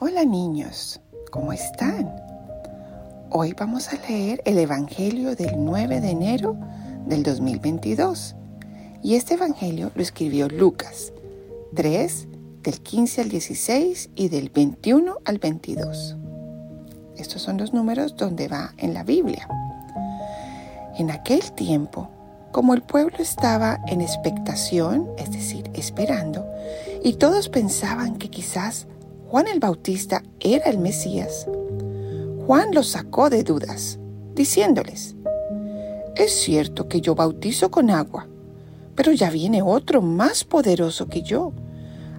Hola niños, ¿cómo están? Hoy vamos a leer el Evangelio del 9 de enero del 2022. Y este Evangelio lo escribió Lucas 3 del 15 al 16 y del 21 al 22. Estos son los números donde va en la Biblia. En aquel tiempo, como el pueblo estaba en expectación, es decir, esperando, y todos pensaban que quizás Juan el Bautista era el Mesías, Juan los sacó de dudas, diciéndoles, es cierto que yo bautizo con agua, pero ya viene otro más poderoso que yo,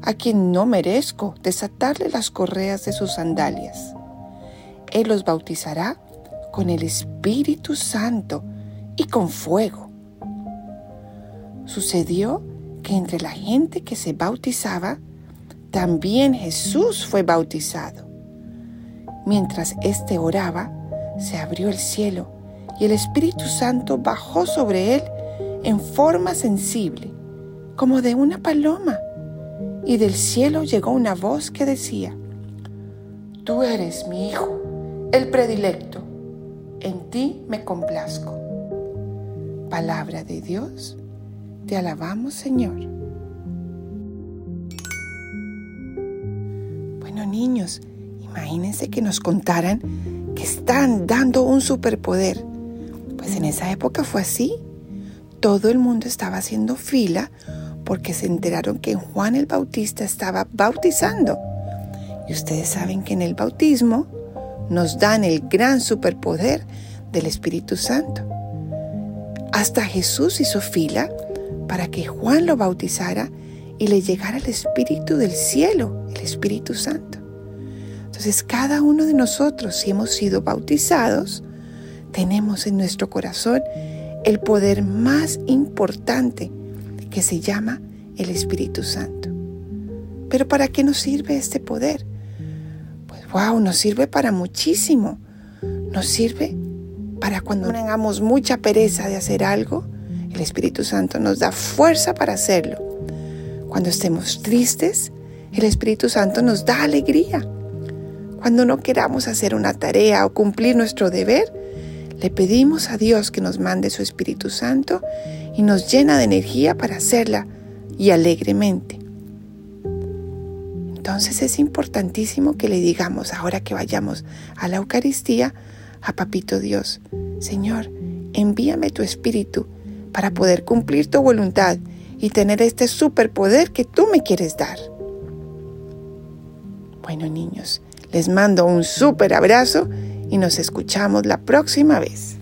a quien no merezco desatarle las correas de sus sandalias. Él los bautizará con el Espíritu Santo y con fuego. Sucedió que entre la gente que se bautizaba, también Jesús fue bautizado. Mientras éste oraba, se abrió el cielo y el Espíritu Santo bajó sobre él en forma sensible, como de una paloma. Y del cielo llegó una voz que decía, Tú eres mi Hijo, el predilecto, en ti me complazco. Palabra de Dios, te alabamos Señor. Niños, imagínense que nos contaran que están dando un superpoder. Pues en esa época fue así. Todo el mundo estaba haciendo fila porque se enteraron que Juan el Bautista estaba bautizando. Y ustedes saben que en el bautismo nos dan el gran superpoder del Espíritu Santo. Hasta Jesús hizo fila para que Juan lo bautizara y le llegara el Espíritu del cielo, el Espíritu Santo. Entonces cada uno de nosotros, si hemos sido bautizados, tenemos en nuestro corazón el poder más importante que se llama el Espíritu Santo. Pero ¿para qué nos sirve este poder? Pues wow, nos sirve para muchísimo. Nos sirve para cuando tengamos mucha pereza de hacer algo, el Espíritu Santo nos da fuerza para hacerlo. Cuando estemos tristes, el Espíritu Santo nos da alegría. Cuando no queramos hacer una tarea o cumplir nuestro deber, le pedimos a Dios que nos mande su Espíritu Santo y nos llena de energía para hacerla y alegremente. Entonces es importantísimo que le digamos ahora que vayamos a la Eucaristía a Papito Dios, Señor, envíame tu Espíritu para poder cumplir tu voluntad y tener este superpoder que tú me quieres dar. Bueno niños, les mando un súper abrazo y nos escuchamos la próxima vez.